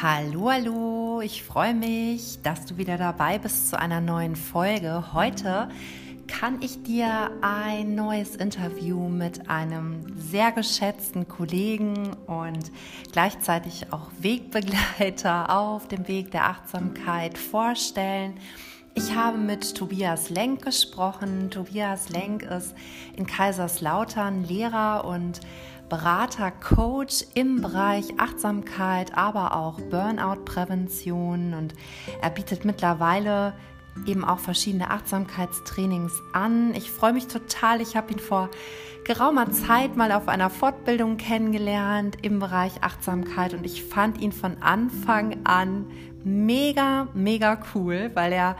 Hallo, hallo, ich freue mich, dass du wieder dabei bist zu einer neuen Folge. Heute kann ich dir ein neues Interview mit einem sehr geschätzten Kollegen und gleichzeitig auch Wegbegleiter auf dem Weg der Achtsamkeit vorstellen. Ich habe mit Tobias Lenk gesprochen. Tobias Lenk ist in Kaiserslautern Lehrer und Berater, Coach im Bereich Achtsamkeit, aber auch Burnout-Prävention und er bietet mittlerweile eben auch verschiedene Achtsamkeitstrainings an. Ich freue mich total. Ich habe ihn vor geraumer Zeit mal auf einer Fortbildung kennengelernt im Bereich Achtsamkeit und ich fand ihn von Anfang an mega, mega cool, weil er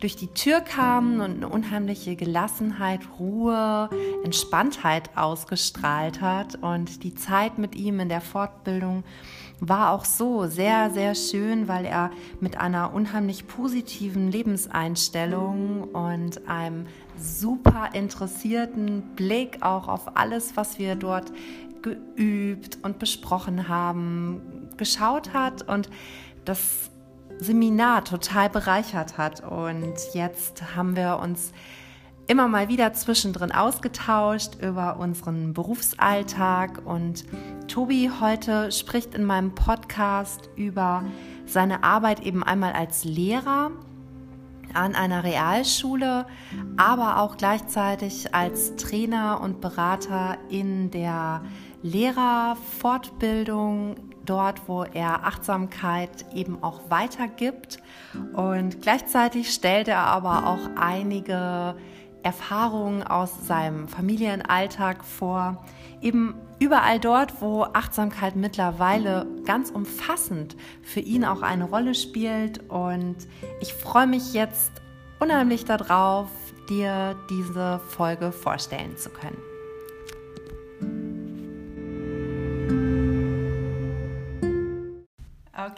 durch die Tür kam und eine unheimliche Gelassenheit, Ruhe, Entspanntheit ausgestrahlt hat. Und die Zeit mit ihm in der Fortbildung war auch so sehr, sehr schön, weil er mit einer unheimlich positiven Lebenseinstellung und einem super interessierten Blick auch auf alles, was wir dort geübt und besprochen haben, geschaut hat und das Seminar total bereichert hat. Und jetzt haben wir uns immer mal wieder zwischendrin ausgetauscht über unseren Berufsalltag. Und Tobi heute spricht in meinem Podcast über seine Arbeit eben einmal als Lehrer an einer Realschule, aber auch gleichzeitig als Trainer und Berater in der Lehrerfortbildung dort, wo er Achtsamkeit eben auch weitergibt. Und gleichzeitig stellt er aber auch einige Erfahrungen aus seinem Familienalltag vor, eben überall dort, wo Achtsamkeit mittlerweile ganz umfassend für ihn auch eine Rolle spielt. Und ich freue mich jetzt unheimlich darauf, dir diese Folge vorstellen zu können.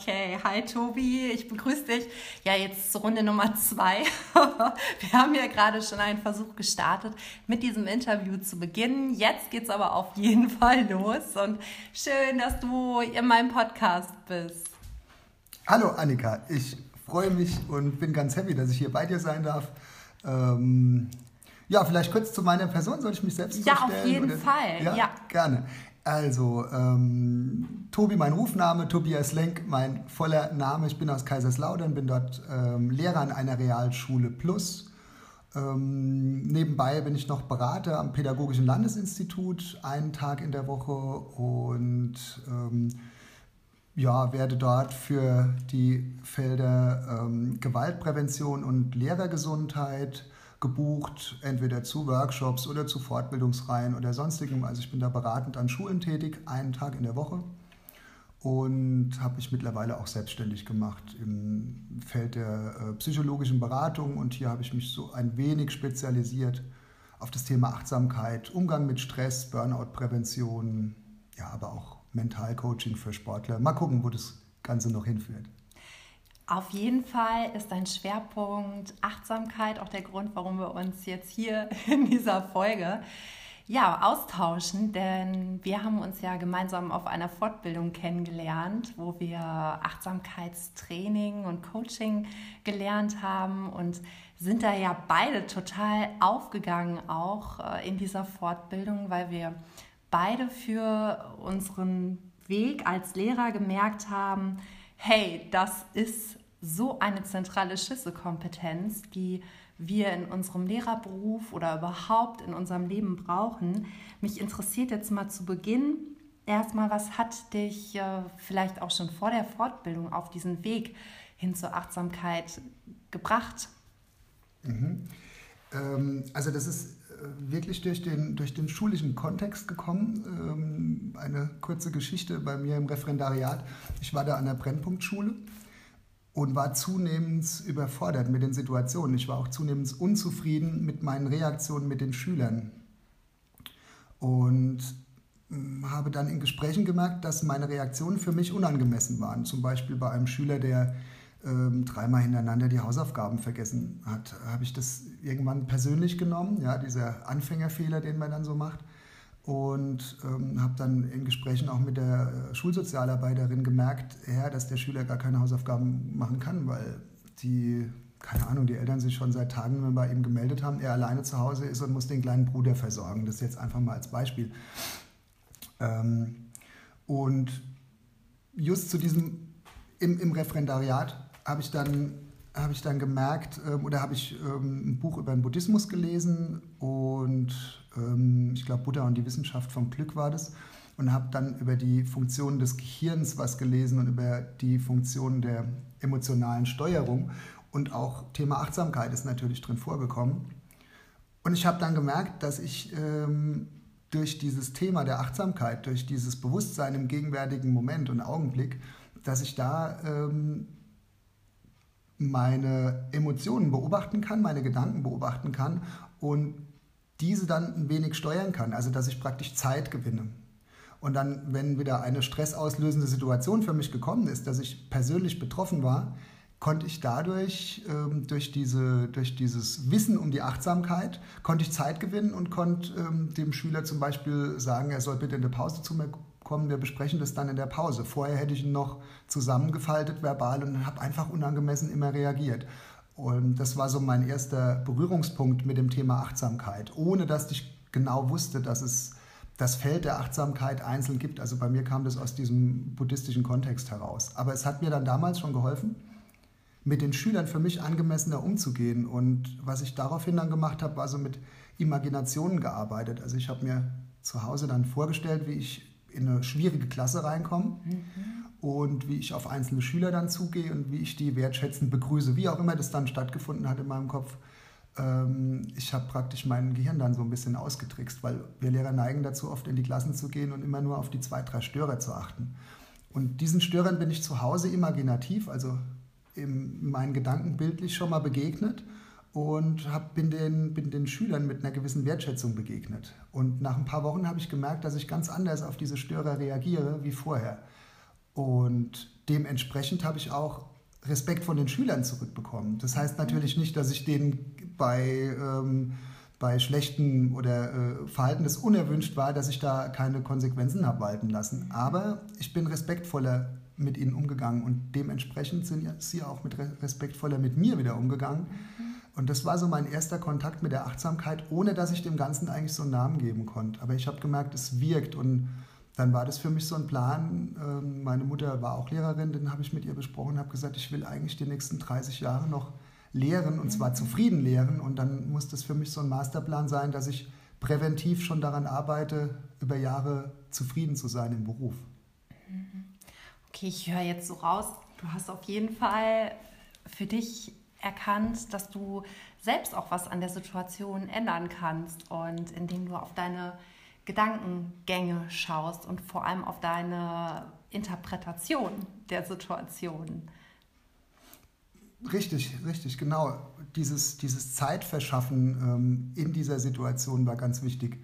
Okay, hi Tobi, ich begrüße dich. Ja, jetzt zur Runde Nummer zwei. Wir haben ja gerade schon einen Versuch gestartet, mit diesem Interview zu beginnen. Jetzt geht es aber auf jeden Fall los und schön, dass du in meinem Podcast bist. Hallo Annika, ich freue mich und bin ganz happy, dass ich hier bei dir sein darf. Ähm, ja, vielleicht kurz zu meiner Person, soll ich mich selbst ja, vorstellen? Ja, auf jeden oder? Fall. Ja, ja, gerne. Also, ähm, Tobi, mein Rufname, Tobias Lenk, mein voller Name. Ich bin aus Kaiserslautern, bin dort ähm, Lehrer an einer Realschule Plus. Ähm, nebenbei bin ich noch Berater am Pädagogischen Landesinstitut, einen Tag in der Woche und ähm, ja, werde dort für die Felder ähm, Gewaltprävention und Lehrergesundheit gebucht, entweder zu Workshops oder zu Fortbildungsreihen oder sonstigem. Also ich bin da beratend an Schulen tätig, einen Tag in der Woche und habe mich mittlerweile auch selbstständig gemacht im Feld der äh, psychologischen Beratung und hier habe ich mich so ein wenig spezialisiert auf das Thema Achtsamkeit, Umgang mit Stress, Burnout-Prävention, ja, aber auch Mentalcoaching für Sportler. Mal gucken, wo das Ganze noch hinführt. Auf jeden Fall ist dein Schwerpunkt Achtsamkeit auch der Grund, warum wir uns jetzt hier in dieser Folge ja, austauschen, denn wir haben uns ja gemeinsam auf einer Fortbildung kennengelernt, wo wir Achtsamkeitstraining und Coaching gelernt haben und sind da ja beide total aufgegangen auch äh, in dieser Fortbildung, weil wir beide für unseren Weg als Lehrer gemerkt haben, hey, das ist so eine zentrale Schlüsselkompetenz, die wir in unserem Lehrerberuf oder überhaupt in unserem Leben brauchen. Mich interessiert jetzt mal zu Beginn erstmal, was hat dich äh, vielleicht auch schon vor der Fortbildung auf diesen Weg hin zur Achtsamkeit gebracht? Mhm. Ähm, also das ist wirklich durch den, durch den schulischen Kontext gekommen. Ähm, eine kurze Geschichte bei mir im Referendariat. Ich war da an der Brennpunktschule und war zunehmend überfordert mit den Situationen. Ich war auch zunehmend unzufrieden mit meinen Reaktionen mit den Schülern. Und hm, habe dann in Gesprächen gemerkt, dass meine Reaktionen für mich unangemessen waren. Zum Beispiel bei einem Schüler, der ähm, dreimal hintereinander die Hausaufgaben vergessen hat, habe ich das irgendwann persönlich genommen, ja, dieser Anfängerfehler, den man dann so macht. und ähm, habe dann in Gesprächen auch mit der äh, Schulsozialarbeiterin gemerkt, ja, dass der Schüler gar keine Hausaufgaben machen kann, weil die, keine Ahnung, die Eltern sich schon seit Tagen bei ihm gemeldet haben, er alleine zu Hause ist und muss den kleinen Bruder versorgen. Das jetzt einfach mal als Beispiel. Ähm, und just zu diesem, im, im Referendariat habe ich dann habe ich dann gemerkt, ähm, oder habe ich ähm, ein Buch über den Buddhismus gelesen und ähm, ich glaube Buddha und die Wissenschaft vom Glück war das und habe dann über die Funktionen des Gehirns was gelesen und über die Funktionen der emotionalen Steuerung und auch Thema Achtsamkeit ist natürlich drin vorgekommen. Und ich habe dann gemerkt, dass ich durch dieses Thema der Achtsamkeit, durch dieses Bewusstsein im gegenwärtigen Moment und Augenblick, dass ich da ähm, meine Emotionen beobachten kann, meine Gedanken beobachten kann und diese dann ein wenig steuern kann, also dass ich praktisch Zeit gewinne. Und dann, wenn wieder eine stressauslösende Situation für mich gekommen ist, dass ich persönlich betroffen war, konnte ich dadurch, ähm, durch, diese, durch dieses Wissen um die Achtsamkeit, konnte ich Zeit gewinnen und konnte ähm, dem Schüler zum Beispiel sagen, er soll bitte in eine Pause zu mir kommen, wir besprechen das dann in der Pause. Vorher hätte ich ihn noch zusammengefaltet verbal und habe einfach unangemessen immer reagiert. Und das war so mein erster Berührungspunkt mit dem Thema Achtsamkeit, ohne dass ich genau wusste, dass es das Feld der Achtsamkeit einzeln gibt. Also bei mir kam das aus diesem buddhistischen Kontext heraus. Aber es hat mir dann damals schon geholfen, mit den Schülern für mich angemessener umzugehen. Und was ich daraufhin dann gemacht habe, war so mit Imaginationen gearbeitet. Also ich habe mir zu Hause dann vorgestellt, wie ich in eine schwierige Klasse reinkomme mhm. und wie ich auf einzelne Schüler dann zugehe und wie ich die wertschätzend begrüße, wie auch immer das dann stattgefunden hat in meinem Kopf. Ähm, ich habe praktisch mein Gehirn dann so ein bisschen ausgetrickst, weil wir Lehrer neigen dazu, oft in die Klassen zu gehen und immer nur auf die zwei, drei Störer zu achten. Und diesen Störern bin ich zu Hause imaginativ, also in meinen Gedanken bildlich schon mal begegnet und hab, bin, den, bin den Schülern mit einer gewissen Wertschätzung begegnet. Und nach ein paar Wochen habe ich gemerkt, dass ich ganz anders auf diese Störer reagiere wie vorher. Und dementsprechend habe ich auch Respekt von den Schülern zurückbekommen. Das heißt natürlich nicht, dass ich denen bei, ähm, bei schlechten oder äh, Verhalten, das unerwünscht war, dass ich da keine Konsequenzen habe walten lassen. Aber ich bin respektvoller mit ihnen umgegangen und dementsprechend sind sie auch mit respektvoller mit mir wieder umgegangen. Mhm und das war so mein erster Kontakt mit der Achtsamkeit, ohne dass ich dem Ganzen eigentlich so einen Namen geben konnte. Aber ich habe gemerkt, es wirkt. Und dann war das für mich so ein Plan. Ähm, meine Mutter war auch Lehrerin, den habe ich mit ihr besprochen, habe gesagt, ich will eigentlich die nächsten 30 Jahre noch lehren und zwar zufrieden lehren. Und dann muss das für mich so ein Masterplan sein, dass ich präventiv schon daran arbeite, über Jahre zufrieden zu sein im Beruf. Okay, ich höre jetzt so raus, du hast auf jeden Fall für dich erkannt, dass du selbst auch was an der Situation ändern kannst und indem du auf deine Gedankengänge schaust und vor allem auf deine Interpretation der Situation. Richtig, richtig, genau. Dieses, dieses Zeitverschaffen ähm, in dieser Situation war ganz wichtig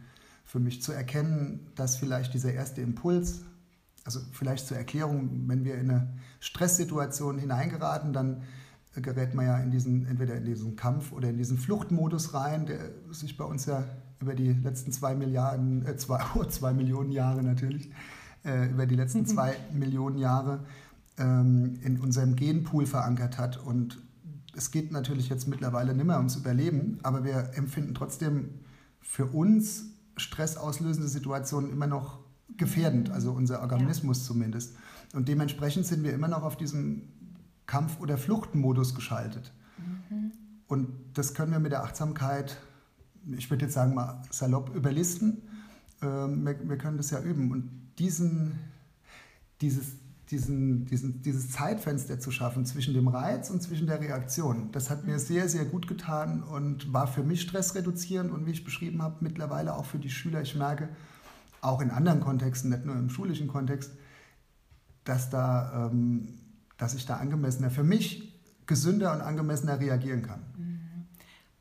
für mich zu erkennen, dass vielleicht dieser erste Impuls, also vielleicht zur Erklärung, wenn wir in eine Stresssituation hineingeraten, dann gerät man ja in diesen, entweder in diesen Kampf oder in diesen Fluchtmodus rein, der sich bei uns ja über die letzten zwei Milliarden, äh, zwei, oh, zwei Millionen Jahre natürlich, äh, über die letzten mhm. zwei Millionen Jahre ähm, in unserem Genpool verankert hat. Und es geht natürlich jetzt mittlerweile nicht mehr ums Überleben, aber wir empfinden trotzdem für uns stressauslösende Situationen immer noch gefährdend, also unser Organismus ja. zumindest. Und dementsprechend sind wir immer noch auf diesem Kampf- oder Fluchtmodus geschaltet. Mhm. Und das können wir mit der Achtsamkeit, ich würde jetzt sagen mal salopp, überlisten. Ähm, wir, wir, können das ja üben. Und diesen, dieses, diesen, diesen, dieses Zeitfenster zu schaffen zwischen dem Reiz und zwischen der Reaktion, das hat mir sehr, sehr gut getan und war für mich stressreduzierend und wie ich beschrieben habe, mittlerweile auch für die Schüler. Ich merke, auch in anderen Kontexten, nicht nur im schulischen Kontext, dass da ähm, dass ich da angemessener, für mich gesünder und angemessener reagieren kann. Mhm.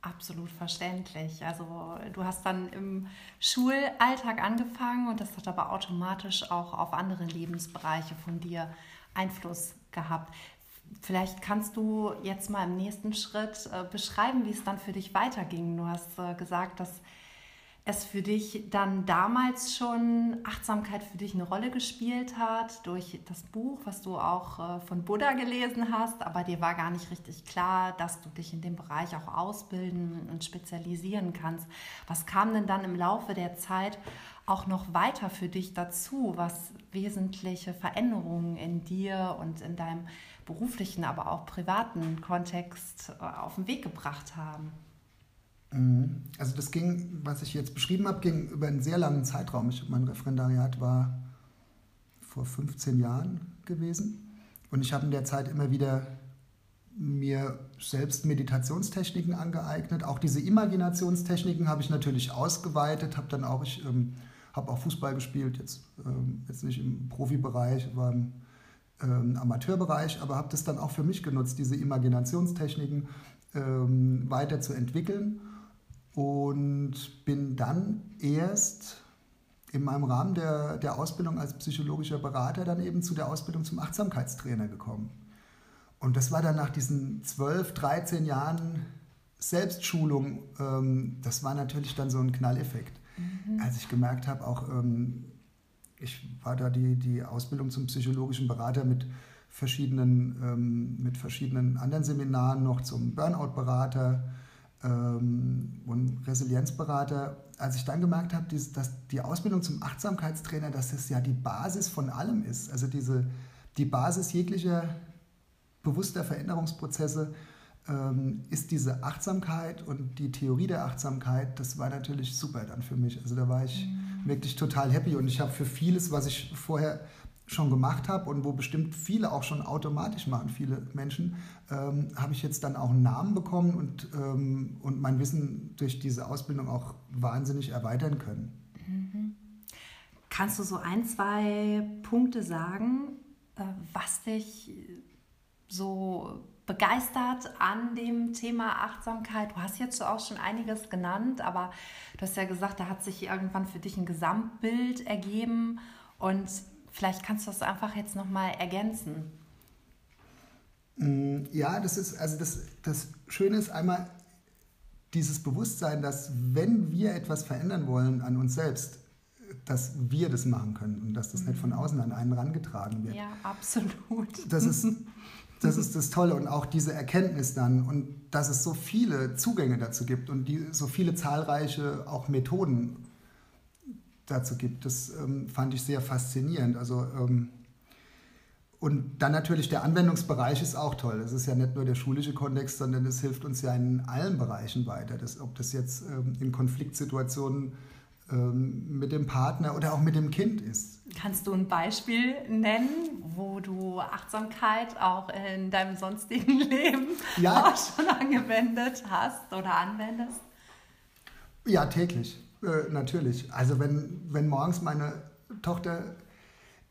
Absolut verständlich. Also du hast dann im Schulalltag angefangen und das hat aber automatisch auch auf andere Lebensbereiche von dir Einfluss gehabt. Vielleicht kannst du jetzt mal im nächsten Schritt äh, beschreiben, wie es dann für dich weiterging. Du hast äh, gesagt, dass es für dich dann damals schon Achtsamkeit für dich eine Rolle gespielt hat durch das Buch, was du auch äh, von Buddha gelesen hast, aber dir war gar nicht richtig klar, dass du dich in dem Bereich auch ausbilden und spezialisieren kannst. Was kam denn dann im Laufe der Zeit auch noch weiter für dich dazu, was wesentliche Veränderungen in dir und in deinem beruflichen, aber auch privaten Kontext äh, auf den Weg gebracht haben? Mhm. Also das ging, was ich jetzt beschrieben habe, ging über einen sehr langen Zeitraum. Ich, mein Referendariat war vor 15 Jahren gewesen und ich habe in der Zeit immer wieder mir selbst Meditationstechniken angeeignet. Auch diese Imaginationstechniken habe ich natürlich ausgeweitet, habe dann auch, ich ähm, habe auch Fußball gespielt, jetzt, ähm, jetzt nicht im Profibereich, aber im ähm, Amateurbereich, aber habe das dann auch für mich genutzt, diese Imaginationstechniken ähm, weiterzuentwickeln und bin dann erst in meinem Rahmen der, der Ausbildung als psychologischer Berater dann eben zu der Ausbildung zum Achtsamkeitstrainer gekommen. Und das war dann nach diesen 12, 13 Jahren Selbstschulung, ähm, das war natürlich dann so ein Knalleffekt. Mhm. Als ich gemerkt habe, auch ähm, ich war da die, die Ausbildung zum psychologischen Berater mit verschiedenen, ähm, mit verschiedenen anderen Seminaren noch zum Burnout-Berater, ähm, und Resilienzberater, als ich dann gemerkt habe, dass die Ausbildung zum Achtsamkeitstrainer, dass das ja die Basis von allem ist, also diese, die Basis jeglicher bewusster Veränderungsprozesse ähm, ist diese Achtsamkeit und die Theorie der Achtsamkeit, das war natürlich super dann für mich. Also da war ich mhm. wirklich total happy und ich habe für vieles, was ich vorher schon gemacht habe und wo bestimmt viele auch schon automatisch machen, viele Menschen, ähm, habe ich jetzt dann auch einen Namen bekommen und, ähm, und mein Wissen durch diese Ausbildung auch wahnsinnig erweitern können. Mhm. Kannst du so ein, zwei Punkte sagen, äh, was dich so begeistert an dem Thema Achtsamkeit? Du hast jetzt auch schon einiges genannt, aber du hast ja gesagt, da hat sich irgendwann für dich ein Gesamtbild ergeben und Vielleicht kannst du das einfach jetzt nochmal ergänzen. Mm, ja, das ist, also das, das Schöne ist einmal dieses Bewusstsein, dass wenn wir etwas verändern wollen an uns selbst, dass wir das machen können und dass das nicht von mhm. außen an einen rangetragen wird. Ja, absolut. Das ist, das ist das Tolle und auch diese Erkenntnis dann und dass es so viele Zugänge dazu gibt und die, so viele zahlreiche auch Methoden dazu gibt. Das ähm, fand ich sehr faszinierend. Also, ähm, und dann natürlich der Anwendungsbereich ist auch toll. Es ist ja nicht nur der schulische Kontext, sondern es hilft uns ja in allen Bereichen weiter. Das, ob das jetzt ähm, in Konfliktsituationen ähm, mit dem Partner oder auch mit dem Kind ist. Kannst du ein Beispiel nennen, wo du Achtsamkeit auch in deinem sonstigen Leben ja. auch schon angewendet hast oder anwendest? Ja, täglich. Äh, natürlich. Also wenn, wenn morgens meine Tochter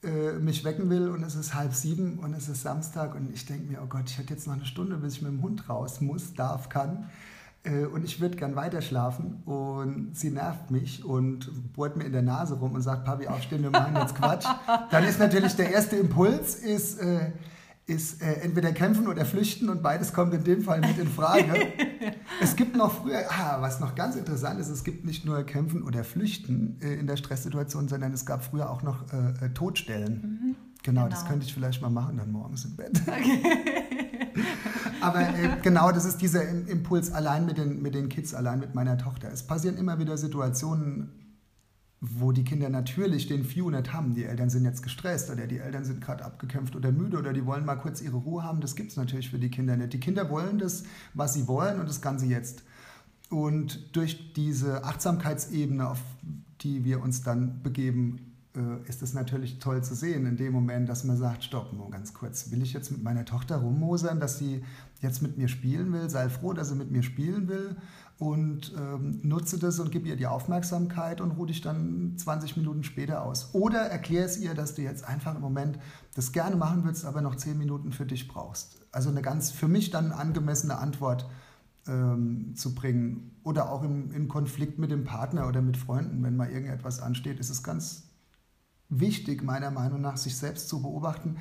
äh, mich wecken will und es ist halb sieben und es ist Samstag und ich denke mir, oh Gott, ich hätte jetzt noch eine Stunde, bis ich mit dem Hund raus muss, darf, kann. Äh, und ich würde gern weiter schlafen und sie nervt mich und bohrt mir in der Nase rum und sagt, Papi, aufstehen, wir machen jetzt Quatsch. Dann ist natürlich der erste Impuls, ist... Ist äh, entweder kämpfen oder flüchten und beides kommt in dem Fall mit in Frage. es gibt noch früher, ah, was noch ganz interessant ist, es gibt nicht nur kämpfen oder flüchten äh, in der Stresssituation, sondern es gab früher auch noch äh, äh Todstellen. Mhm. Genau, genau, das könnte ich vielleicht mal machen dann morgens im Bett. Okay. Aber äh, genau, das ist dieser Impuls allein mit den, mit den Kids, allein mit meiner Tochter. Es passieren immer wieder Situationen, wo die Kinder natürlich den View nicht haben. Die Eltern sind jetzt gestresst oder die Eltern sind gerade abgekämpft oder müde oder die wollen mal kurz ihre Ruhe haben. Das gibt es natürlich für die Kinder nicht. Die Kinder wollen das, was sie wollen und das Ganze jetzt. Und durch diese Achtsamkeitsebene, auf die wir uns dann begeben, äh, ist es natürlich toll zu sehen in dem Moment, dass man sagt, stopp, nur ganz kurz, will ich jetzt mit meiner Tochter rummosern, dass sie jetzt mit mir spielen will, sei froh, dass sie mit mir spielen will und ähm, nutze das und gib ihr die Aufmerksamkeit und ruhe dich dann 20 Minuten später aus. Oder erklär es ihr, dass du jetzt einfach im Moment das gerne machen willst, aber noch 10 Minuten für dich brauchst. Also eine ganz für mich dann angemessene Antwort ähm, zu bringen. Oder auch im, im Konflikt mit dem Partner oder mit Freunden, wenn mal irgendetwas ansteht, ist es ganz wichtig, meiner Meinung nach, sich selbst zu beobachten.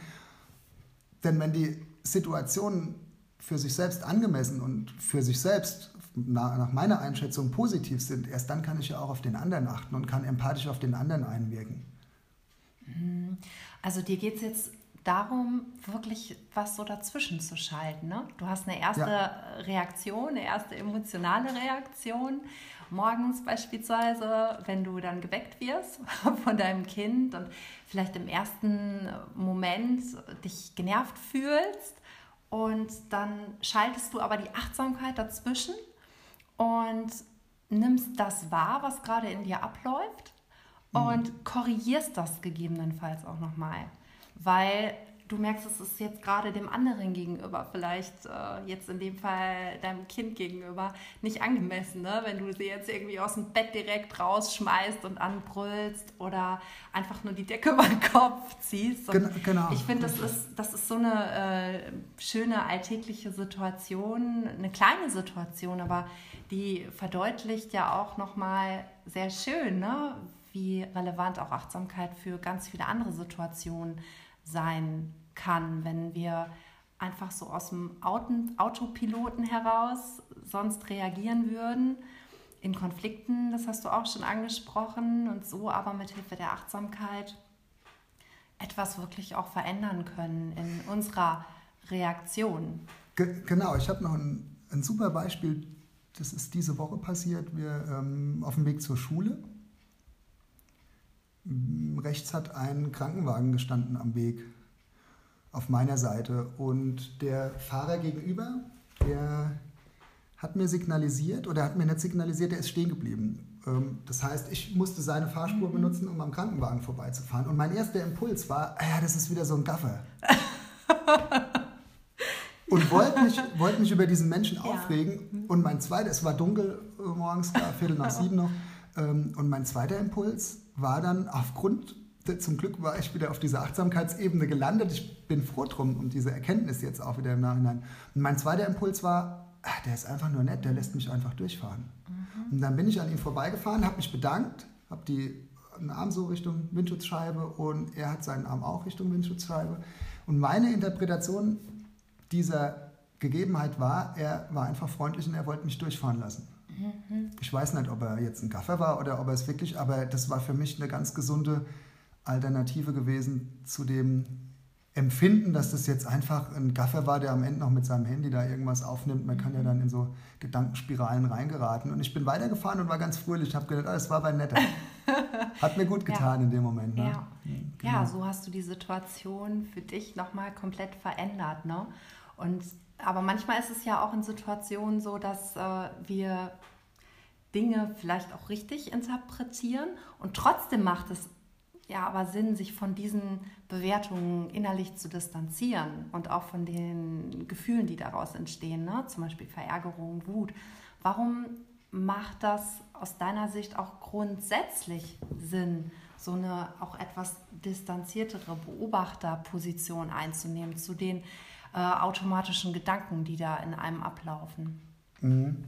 Denn wenn die Situation für sich selbst angemessen und für sich selbst nach, meiner Einschätzung positiv sind, erst dann kann ich ja auch auf den anderen achten und kann empathisch auf den anderen einwirken. Also dir geht es jetzt darum, wirklich was so dazwischen zu schalten. Ne? Du hast eine erste ja. Reaktion, eine erste emotionale Reaktion. Morgens beispielsweise, wenn du dann geweckt wirst von deinem Kind und vielleicht im ersten Moment dich genervt fühlst und dann schaltest du aber die Achtsamkeit dazwischen und nimmst das wahr, was gerade in dir abläuft mhm. und korrigierst das gegebenenfalls auch nochmal. Weil du merkst, es ist jetzt gerade dem anderen gegenüber, vielleicht äh, jetzt in dem Fall deinem Kind gegenüber, nicht angemessen, ne? wenn du sie jetzt irgendwie aus dem Bett direkt rausschmeißt und anbrüllst oder einfach nur die Decke über den Kopf ziehst. Gen genau. Ich finde, das ist, das ist so eine äh, schöne alltägliche Situation, eine kleine Situation, aber die verdeutlicht ja auch nochmal sehr schön, ne? wie relevant auch Achtsamkeit für ganz viele andere Situationen sein kann, wenn wir einfach so aus dem Autopiloten heraus sonst reagieren würden. In Konflikten, das hast du auch schon angesprochen, und so aber mit Hilfe der Achtsamkeit etwas wirklich auch verändern können in unserer Reaktion. Ge genau, ich habe noch ein, ein, super Beispiel, das ist diese Woche passiert. Wir ähm, auf dem Weg zur Schule rechts hat ein Krankenwagen gestanden am Weg auf meiner Seite und der Fahrer gegenüber, der hat mir signalisiert oder hat mir nicht signalisiert, der ist stehen geblieben. Ähm, das heißt, ich musste seine Fahrspur benutzen, um am Krankenwagen vorbeizufahren. Und mein erster Impuls war, ah ja, das ist wieder so ein Gaffer. und wollte mich, wollt mich über diesen Menschen aufregen. Und mein zweiter, es war dunkel morgens, Viertel nach sieben noch. Ähm, und mein zweiter Impuls war dann aufgrund, zum Glück war ich wieder auf dieser Achtsamkeitsebene gelandet. Ich bin froh drum um diese Erkenntnis jetzt auch wieder im Nachhinein. Und mein zweiter Impuls war, ach, der ist einfach nur nett, der lässt mich einfach durchfahren. Mhm. Und dann bin ich an ihm vorbeigefahren, habe mich bedankt, habe den Arm so Richtung Windschutzscheibe und er hat seinen Arm auch Richtung Windschutzscheibe. Und meine Interpretation dieser Gegebenheit war, er war einfach freundlich und er wollte mich durchfahren lassen. Mhm. Ich weiß nicht, ob er jetzt ein Gaffer war oder ob er es wirklich, aber das war für mich eine ganz gesunde Alternative gewesen zu dem Empfinden, dass das jetzt einfach ein Gaffer war, der am Ende noch mit seinem Handy da irgendwas aufnimmt. Man kann ja dann in so Gedankenspiralen reingeraten. Und ich bin weitergefahren und war ganz fröhlich. Ich habe gedacht, ah, es war bei netter. Hat mir gut getan ja. in dem Moment. Ne? Ja. Genau. ja, so hast du die Situation für dich nochmal komplett verändert. Ne? Und aber manchmal ist es ja auch in Situationen so, dass äh, wir Dinge vielleicht auch richtig interpretieren und trotzdem macht es ja aber Sinn, sich von diesen Bewertungen innerlich zu distanzieren und auch von den Gefühlen, die daraus entstehen, ne? zum Beispiel Verärgerung, Wut. Warum macht das aus deiner Sicht auch grundsätzlich Sinn, so eine auch etwas distanziertere Beobachterposition einzunehmen zu den äh, automatischen Gedanken, die da in einem ablaufen. Mhm.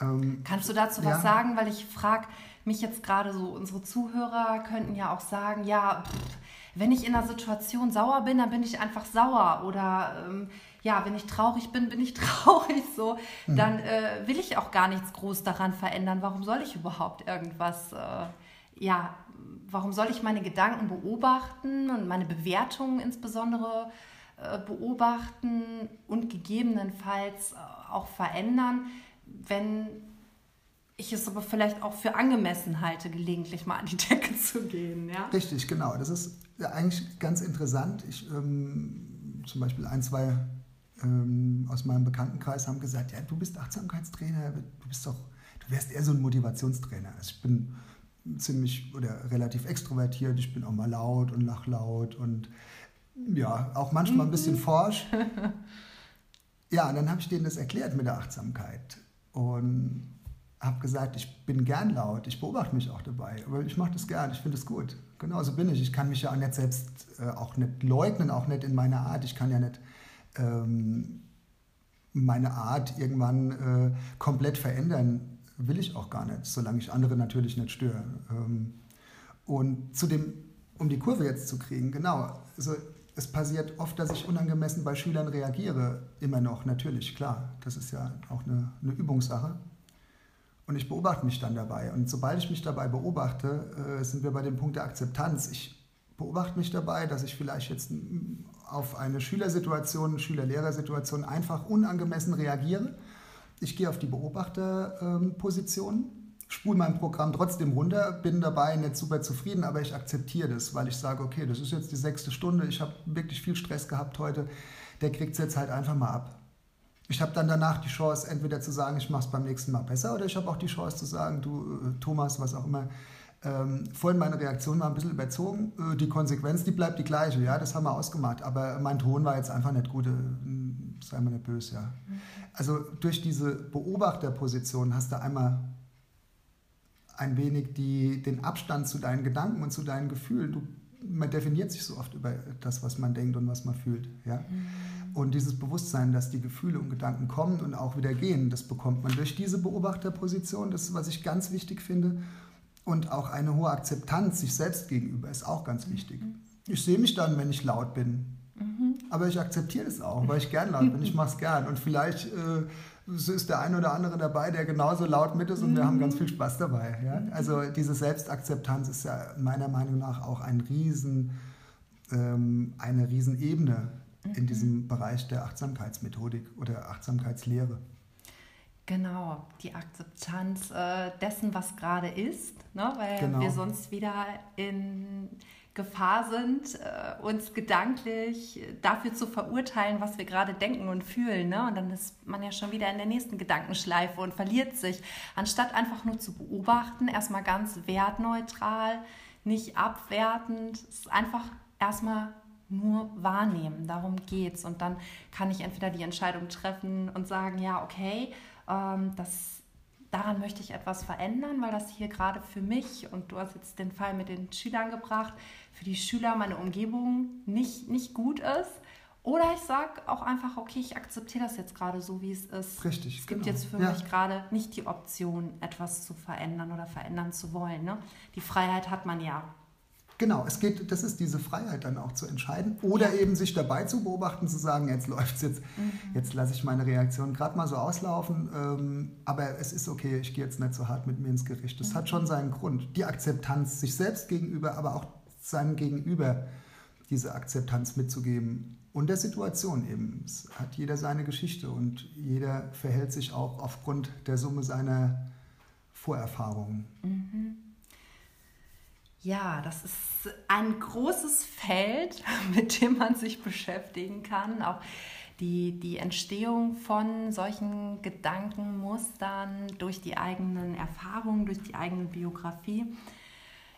Ähm, Kannst du dazu was ja. sagen? Weil ich frage mich jetzt gerade so, unsere Zuhörer könnten ja auch sagen, ja, pff, wenn ich in einer Situation sauer bin, dann bin ich einfach sauer. Oder ähm, ja, wenn ich traurig bin, bin ich traurig so. Mhm. Dann äh, will ich auch gar nichts groß daran verändern. Warum soll ich überhaupt irgendwas, äh, ja, warum soll ich meine Gedanken beobachten und meine Bewertungen insbesondere beobachten und gegebenenfalls äh, auch verändern, wenn ich es aber vielleicht auch für angemessen halte, gelegentlich mal an die Decke zu gehen. Ja? Richtig, genau. Das ist eigentlich ganz interessant. Ich, ähm, zum Beispiel ein, zwei ähm, aus meinem Bekanntenkreis haben gesagt, ja, du bist Achtsamkeitstrainer, du bist doch, du wärst eher so ein Motivationstrainer. Also ich bin ziemlich oder relativ extrovertiert, ich bin auch mal laut und lach laut und ja, auch manchmal ein bisschen mhm. forsch. Ja, und dann habe ich denen das erklärt mit der Achtsamkeit und habe gesagt, ich bin gern laut, ich beobachte mich auch dabei, aber ich mache das gern, ich finde es gut. Genau so bin ich. Ich kann mich ja auch nicht selbst äh, auch nicht leugnen, auch nicht in meiner Art. Ich kann ja nicht ähm, meine Art irgendwann äh, komplett verändern, will ich auch gar nicht, solange ich andere natürlich nicht störe. Ähm, und zu dem, um die Kurve jetzt zu kriegen, genau, also es passiert oft, dass ich unangemessen bei Schülern reagiere. Immer noch, natürlich, klar. Das ist ja auch eine, eine Übungssache. Und ich beobachte mich dann dabei. Und sobald ich mich dabei beobachte, äh, sind wir bei dem Punkt der Akzeptanz. Ich beobachte mich dabei, dass ich vielleicht jetzt auf eine Schülersituation, Schüler-Lehrer-Situation einfach unangemessen reagiere. Ich gehe auf die Beobachterposition, spule mein Programm trotzdem runter, bin dabei nicht super zufrieden, aber ich akzeptiere das, weil ich sage, okay, das ist jetzt die sechste Stunde, ich habe wirklich viel Stress gehabt heute, der kriegt es jetzt halt einfach mal ab. Ich habe dann danach die Chance, entweder zu sagen, ich mache es beim nächsten Mal besser, oder ich habe auch die Chance zu sagen, du äh, Thomas, was auch immer, ähm, vorhin meine Reaktion war ein bisschen überzogen. Äh, die Konsequenz, die bleibt die gleiche, ja, das haben wir ausgemacht. Aber mein Ton war jetzt einfach nicht gut, äh, sei mal nicht böse, ja. Mhm. Also durch diese Beobachterposition hast du einmal ein wenig die, den Abstand zu deinen Gedanken und zu deinen Gefühlen. Du, man definiert sich so oft über das, was man denkt und was man fühlt. Ja? Mhm. Und dieses Bewusstsein, dass die Gefühle und Gedanken kommen und auch wieder gehen, das bekommt man durch diese Beobachterposition. Das ist, was ich ganz wichtig finde. Und auch eine hohe Akzeptanz sich selbst gegenüber ist auch ganz wichtig. Mhm. Ich sehe mich dann, wenn ich laut bin. Mhm. Aber ich akzeptiere das auch, weil ich gern laut bin. Ich mache es gern. Und vielleicht äh, ist der eine oder andere dabei, der genauso laut mit ist und wir haben ganz viel Spaß dabei. Ja? Mhm. Also diese Selbstakzeptanz ist ja meiner Meinung nach auch ein riesen, ähm, eine Riesenebene in diesem Bereich der Achtsamkeitsmethodik oder Achtsamkeitslehre. Genau, die Akzeptanz äh, dessen, was gerade ist, ne? weil genau. wir sonst wieder in Gefahr sind, äh, uns gedanklich dafür zu verurteilen, was wir gerade denken und fühlen. Ne? Und dann ist man ja schon wieder in der nächsten Gedankenschleife und verliert sich. Anstatt einfach nur zu beobachten, erstmal ganz wertneutral, nicht abwertend, es einfach erstmal nur wahrnehmen. Darum geht's. Und dann kann ich entweder die Entscheidung treffen und sagen, ja, okay, ähm, das, daran möchte ich etwas verändern, weil das hier gerade für mich, und du hast jetzt den Fall mit den Schülern gebracht, für die Schüler, meine Umgebung nicht, nicht gut ist. Oder ich sage auch einfach, okay, ich akzeptiere das jetzt gerade so, wie es ist. Richtig. Es gibt genau. jetzt für ja. mich gerade nicht die Option, etwas zu verändern oder verändern zu wollen. Ne? Die Freiheit hat man ja. Genau, es geht, das ist diese Freiheit dann auch zu entscheiden oder ja. eben sich dabei zu beobachten, zu sagen, jetzt läuft es jetzt, mhm. jetzt lasse ich meine Reaktion gerade mal so auslaufen, ähm, aber es ist okay, ich gehe jetzt nicht so hart mit mir ins Gericht. Das mhm. hat schon seinen Grund. Die Akzeptanz sich selbst gegenüber, aber auch seinem Gegenüber diese Akzeptanz mitzugeben und der Situation eben. Es hat jeder seine Geschichte und jeder verhält sich auch aufgrund der Summe seiner Vorerfahrungen. Mhm. Ja, das ist ein großes Feld, mit dem man sich beschäftigen kann. Auch die, die Entstehung von solchen Gedankenmustern durch die eigenen Erfahrungen, durch die eigene Biografie.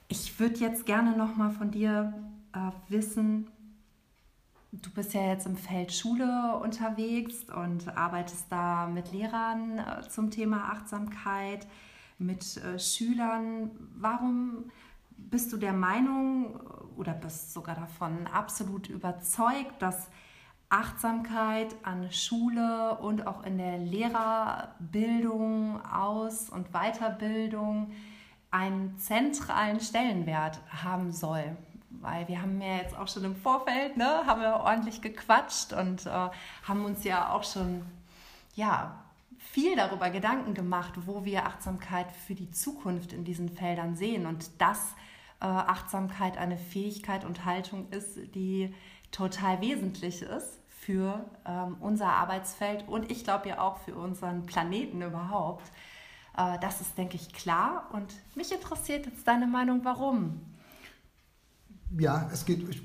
Ich würde jetzt gerne noch mal von dir äh, wissen, du bist ja jetzt im Feld Schule unterwegs und arbeitest da mit Lehrern äh, zum Thema Achtsamkeit, mit äh, Schülern. Warum bist du der Meinung oder bist sogar davon absolut überzeugt, dass Achtsamkeit an Schule und auch in der Lehrerbildung, Aus- und Weiterbildung einen zentralen Stellenwert haben soll? Weil wir haben ja jetzt auch schon im Vorfeld, ne, haben wir ordentlich gequatscht und äh, haben uns ja auch schon, ja, viel darüber Gedanken gemacht, wo wir Achtsamkeit für die Zukunft in diesen Feldern sehen und das äh, Achtsamkeit eine Fähigkeit und Haltung ist, die total wesentlich ist für ähm, unser Arbeitsfeld und ich glaube ja auch für unseren Planeten überhaupt. Äh, das ist, denke ich, klar. Und mich interessiert jetzt deine Meinung, warum? Ja, es geht, ich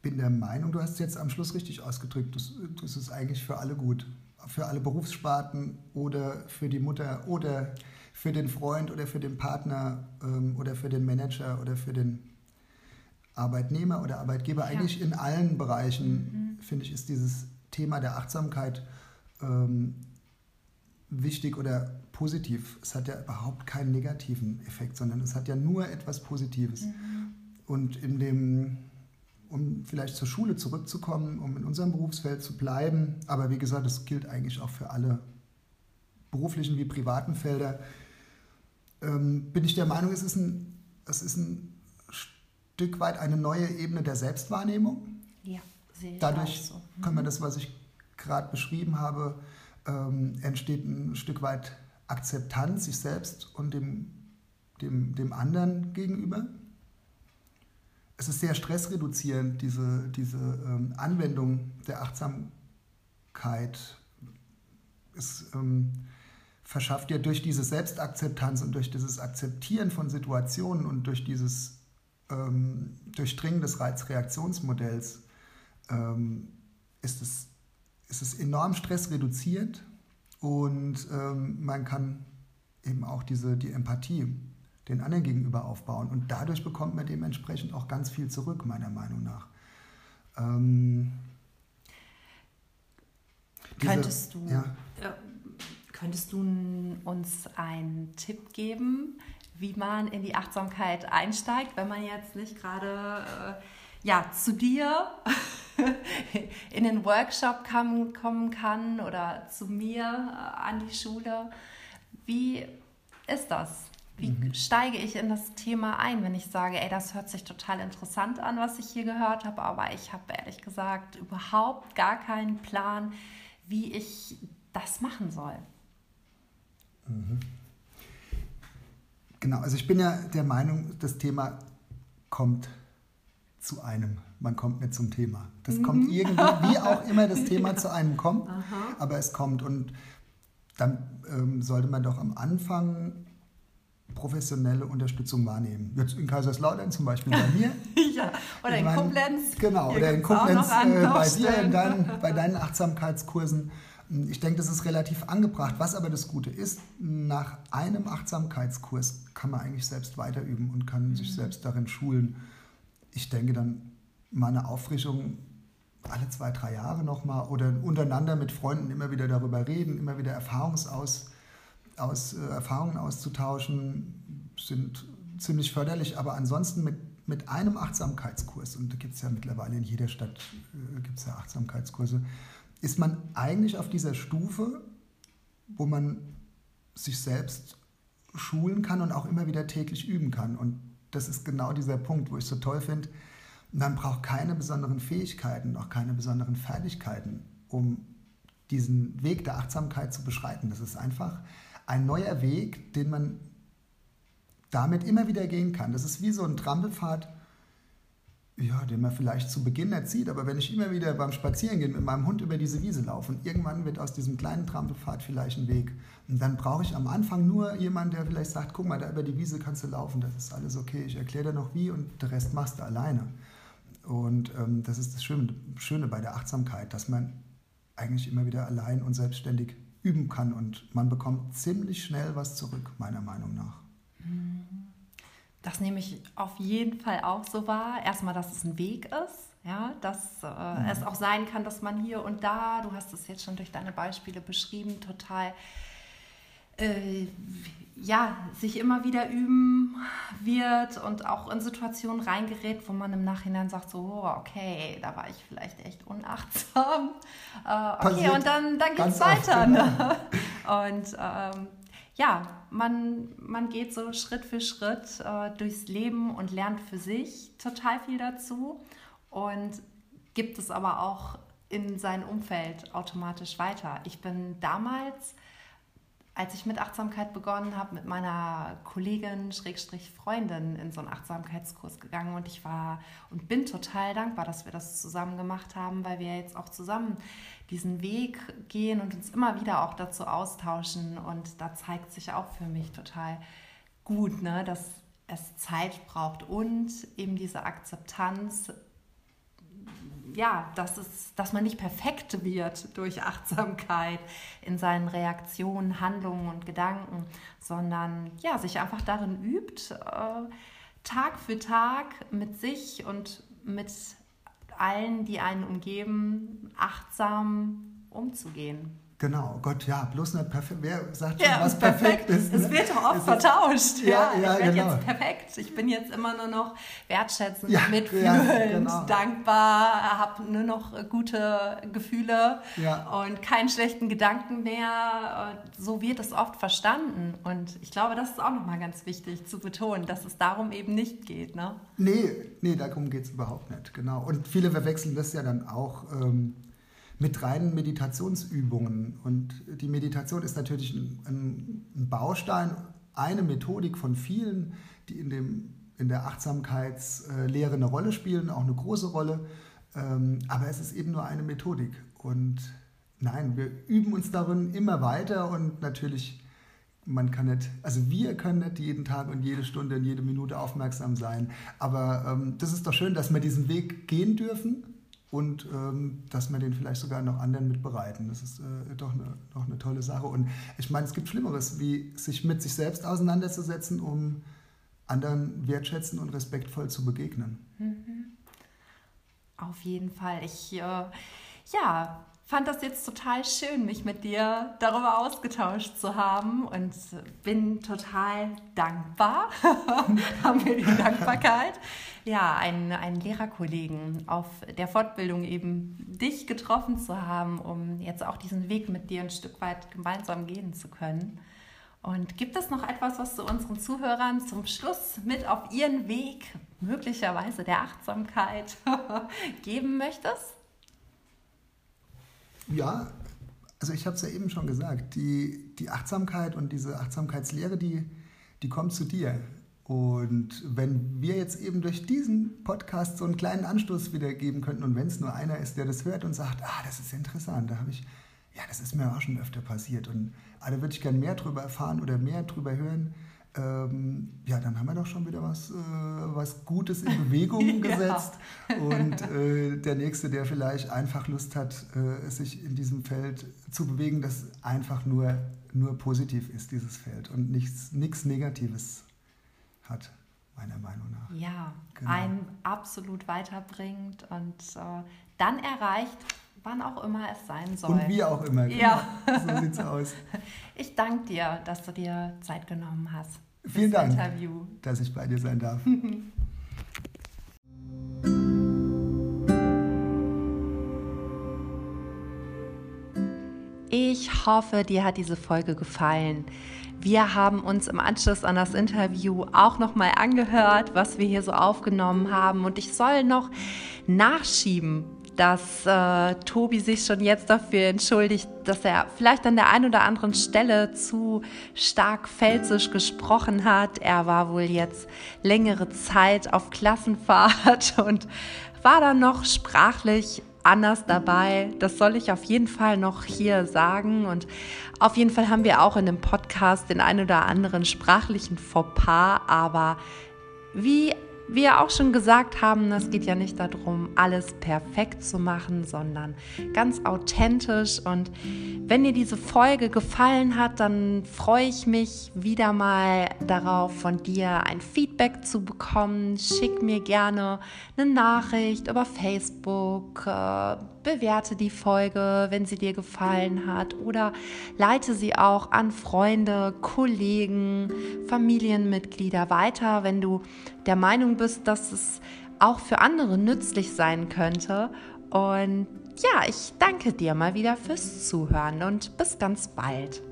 bin der Meinung, du hast es jetzt am Schluss richtig ausgedrückt, das, das ist eigentlich für alle gut. Für alle Berufssparten oder für die Mutter oder für den Freund oder für den Partner ähm, oder für den Manager oder für den Arbeitnehmer oder Arbeitgeber. Ja. Eigentlich in allen Bereichen, mhm. finde ich, ist dieses Thema der Achtsamkeit ähm, wichtig oder positiv. Es hat ja überhaupt keinen negativen Effekt, sondern es hat ja nur etwas Positives. Mhm. Und in dem, um vielleicht zur Schule zurückzukommen, um in unserem Berufsfeld zu bleiben, aber wie gesagt, das gilt eigentlich auch für alle beruflichen wie privaten Felder, ähm, bin ich der Meinung, es ist, ein, es ist ein Stück weit eine neue Ebene der Selbstwahrnehmung. Ja, sehe ich Dadurch so. mhm. können wir das, was ich gerade beschrieben habe, ähm, entsteht ein Stück weit Akzeptanz sich selbst und dem, dem, dem anderen gegenüber. Es ist sehr stressreduzierend, diese, diese ähm, Anwendung der Achtsamkeit. Es ähm, verschafft ja durch diese Selbstakzeptanz und durch dieses Akzeptieren von Situationen und durch dieses ähm, Durchdringen des Reizreaktionsmodells ähm, ist, es, ist es enorm stressreduzierend und ähm, man kann eben auch diese, die Empathie den anderen gegenüber aufbauen. Und dadurch bekommt man dementsprechend auch ganz viel zurück, meiner Meinung nach. Ähm, diese, könntest, du, ja. äh, könntest du uns einen Tipp geben, wie man in die Achtsamkeit einsteigt, wenn man jetzt nicht gerade äh, ja, zu dir in den Workshop kam, kommen kann oder zu mir äh, an die Schule? Wie ist das? Wie mhm. steige ich in das Thema ein, wenn ich sage, ey, das hört sich total interessant an, was ich hier gehört habe, aber ich habe ehrlich gesagt überhaupt gar keinen Plan, wie ich das machen soll? Mhm. Genau, also ich bin ja der Meinung, das Thema kommt zu einem. Man kommt nicht zum Thema. Das mhm. kommt irgendwie, wie auch immer das Thema ja. zu einem kommt, Aha. aber es kommt. Und dann ähm, sollte man doch am Anfang professionelle Unterstützung wahrnehmen. Jetzt in Kaiserslautern zum Beispiel bei mir. ja, oder in Koblenz. Genau, oder in Koblenz äh, bei dir, in dein, bei deinen Achtsamkeitskursen. Ich denke, das ist relativ angebracht. Was aber das Gute ist, nach einem Achtsamkeitskurs kann man eigentlich selbst weiterüben und kann mhm. sich selbst darin schulen. Ich denke dann mal eine Auffrischung alle zwei, drei Jahre nochmal oder untereinander mit Freunden immer wieder darüber reden, immer wieder Erfahrungsaus aus, äh, Erfahrungen auszutauschen, sind ziemlich förderlich. Aber ansonsten mit, mit einem Achtsamkeitskurs, und da gibt es ja mittlerweile in jeder Stadt äh, gibt's ja Achtsamkeitskurse, ist man eigentlich auf dieser Stufe, wo man sich selbst schulen kann und auch immer wieder täglich üben kann. Und das ist genau dieser Punkt, wo ich so toll finde. Man braucht keine besonderen Fähigkeiten, auch keine besonderen Fertigkeiten, um diesen Weg der Achtsamkeit zu beschreiten. Das ist einfach ein neuer Weg, den man damit immer wieder gehen kann. Das ist wie so ein Trampelpfad, ja, den man vielleicht zu Beginn erzieht, aber wenn ich immer wieder beim Spazierengehen mit meinem Hund über diese Wiese laufe und irgendwann wird aus diesem kleinen Trampelpfad vielleicht ein Weg und dann brauche ich am Anfang nur jemanden, der vielleicht sagt, guck mal, da über die Wiese kannst du laufen, das ist alles okay, ich erkläre dir noch wie und der Rest machst du alleine. Und ähm, das ist das Schöne, Schöne bei der Achtsamkeit, dass man eigentlich immer wieder allein und selbstständig üben kann und man bekommt ziemlich schnell was zurück, meiner Meinung nach. Das nehme ich auf jeden Fall auch so wahr. Erstmal, dass es ein Weg ist, ja, dass äh, mhm. es auch sein kann, dass man hier und da, du hast es jetzt schon durch deine Beispiele beschrieben, total äh, ja, sich immer wieder üben wird und auch in Situationen reingerät, wo man im Nachhinein sagt, so, oh, okay, da war ich vielleicht echt unachtsam. Äh, okay, Passiert und dann, dann geht es weiter. Ne? Und ähm, ja, man, man geht so Schritt für Schritt äh, durchs Leben und lernt für sich total viel dazu und gibt es aber auch in sein Umfeld automatisch weiter. Ich bin damals als ich mit Achtsamkeit begonnen habe, mit meiner Kollegin, Schrägstrich Freundin, in so einen Achtsamkeitskurs gegangen und ich war und bin total dankbar, dass wir das zusammen gemacht haben, weil wir jetzt auch zusammen diesen Weg gehen und uns immer wieder auch dazu austauschen. Und da zeigt sich auch für mich total gut, ne, dass es Zeit braucht und eben diese Akzeptanz ja, dass, es, dass man nicht perfekt wird durch Achtsamkeit in seinen Reaktionen, Handlungen und Gedanken, sondern ja, sich einfach darin übt, äh, Tag für Tag mit sich und mit allen, die einen umgeben, achtsam umzugehen. Genau, Gott, ja, bloß nicht perfekt. Wer sagt schon, ja, was perfekt, perfekt ist? Ne? Es wird doch oft es vertauscht. Ist, ja, ja, ich bin genau. jetzt perfekt. Ich bin jetzt immer nur noch wertschätzend, ja, mitfühlend, ja, genau. dankbar, habe nur noch gute Gefühle und keinen schlechten Gedanken mehr. So wird es oft verstanden. Und ich glaube, das ist auch nochmal ganz wichtig zu betonen, dass es darum eben nicht geht. Ne? Nee, nee, darum geht es überhaupt nicht. Genau. Und viele verwechseln das ja dann auch. Ähm, mit reinen Meditationsübungen. Und die Meditation ist natürlich ein, ein Baustein, eine Methodik von vielen, die in, dem, in der Achtsamkeitslehre eine Rolle spielen, auch eine große Rolle. Ähm, aber es ist eben nur eine Methodik. Und nein, wir üben uns darin immer weiter und natürlich man kann nicht, also wir können nicht jeden Tag und jede Stunde und jede Minute aufmerksam sein. Aber ähm, das ist doch schön, dass wir diesen Weg gehen dürfen und ähm, dass wir den vielleicht sogar noch anderen mitbereiten. Das ist äh, doch, eine, doch eine tolle Sache. Und ich meine, es gibt Schlimmeres, wie sich mit sich selbst auseinanderzusetzen, um anderen wertschätzen und respektvoll zu begegnen. Mhm. Auf jeden Fall. Ich, äh, ja, fand das jetzt total schön, mich mit dir darüber ausgetauscht zu haben und bin total dankbar. haben wir die Dankbarkeit? Ja, einen, einen Lehrerkollegen auf der Fortbildung eben dich getroffen zu haben, um jetzt auch diesen Weg mit dir ein Stück weit gemeinsam gehen zu können. Und gibt es noch etwas, was du unseren Zuhörern zum Schluss mit auf ihren Weg, möglicherweise der Achtsamkeit, geben möchtest? Ja, also ich habe es ja eben schon gesagt, die, die Achtsamkeit und diese Achtsamkeitslehre, die, die kommt zu dir. Und wenn wir jetzt eben durch diesen Podcast so einen kleinen Anstoß wiedergeben könnten und wenn es nur einer ist, der das hört und sagt, ah, das ist interessant, da habe ich, ja, das ist mir auch schon öfter passiert und ah, da würde ich gerne mehr drüber erfahren oder mehr drüber hören, ähm, ja, dann haben wir doch schon wieder was, äh, was Gutes in Bewegung gesetzt. ja. Und äh, der Nächste, der vielleicht einfach Lust hat, äh, sich in diesem Feld zu bewegen, das einfach nur, nur positiv ist, dieses Feld und nichts, nichts Negatives hat, meiner Meinung nach. Ja, genau. einen absolut weiterbringt und äh, dann erreicht, wann auch immer es sein soll. Und wie auch immer. Genau. Ja. So sieht's aus. Ich danke dir, dass du dir Zeit genommen hast. Vielen Dank, Interview. dass ich bei dir sein darf. Ich hoffe, dir hat diese Folge gefallen. Wir haben uns im Anschluss an das Interview auch noch mal angehört, was wir hier so aufgenommen haben und ich soll noch nachschieben, dass äh, Tobi sich schon jetzt dafür entschuldigt, dass er vielleicht an der einen oder anderen Stelle zu stark pfälzisch gesprochen hat. Er war wohl jetzt längere Zeit auf Klassenfahrt und war dann noch sprachlich anders dabei. Das soll ich auf jeden Fall noch hier sagen. Und auf jeden Fall haben wir auch in dem Podcast den einen oder anderen sprachlichen Fauxpas. Aber wie wir auch schon gesagt haben, es geht ja nicht darum, alles perfekt zu machen, sondern ganz authentisch. Und wenn dir diese Folge gefallen hat, dann freue ich mich wieder mal darauf, von dir ein Feedback zu bekommen. Schick mir gerne eine Nachricht über Facebook, äh, bewerte die Folge, wenn sie dir gefallen hat oder leite sie auch an Freunde, Kollegen, Familienmitglieder weiter, wenn du der Meinung bist, dass es auch für andere nützlich sein könnte. Und ja, ich danke dir mal wieder fürs Zuhören und bis ganz bald.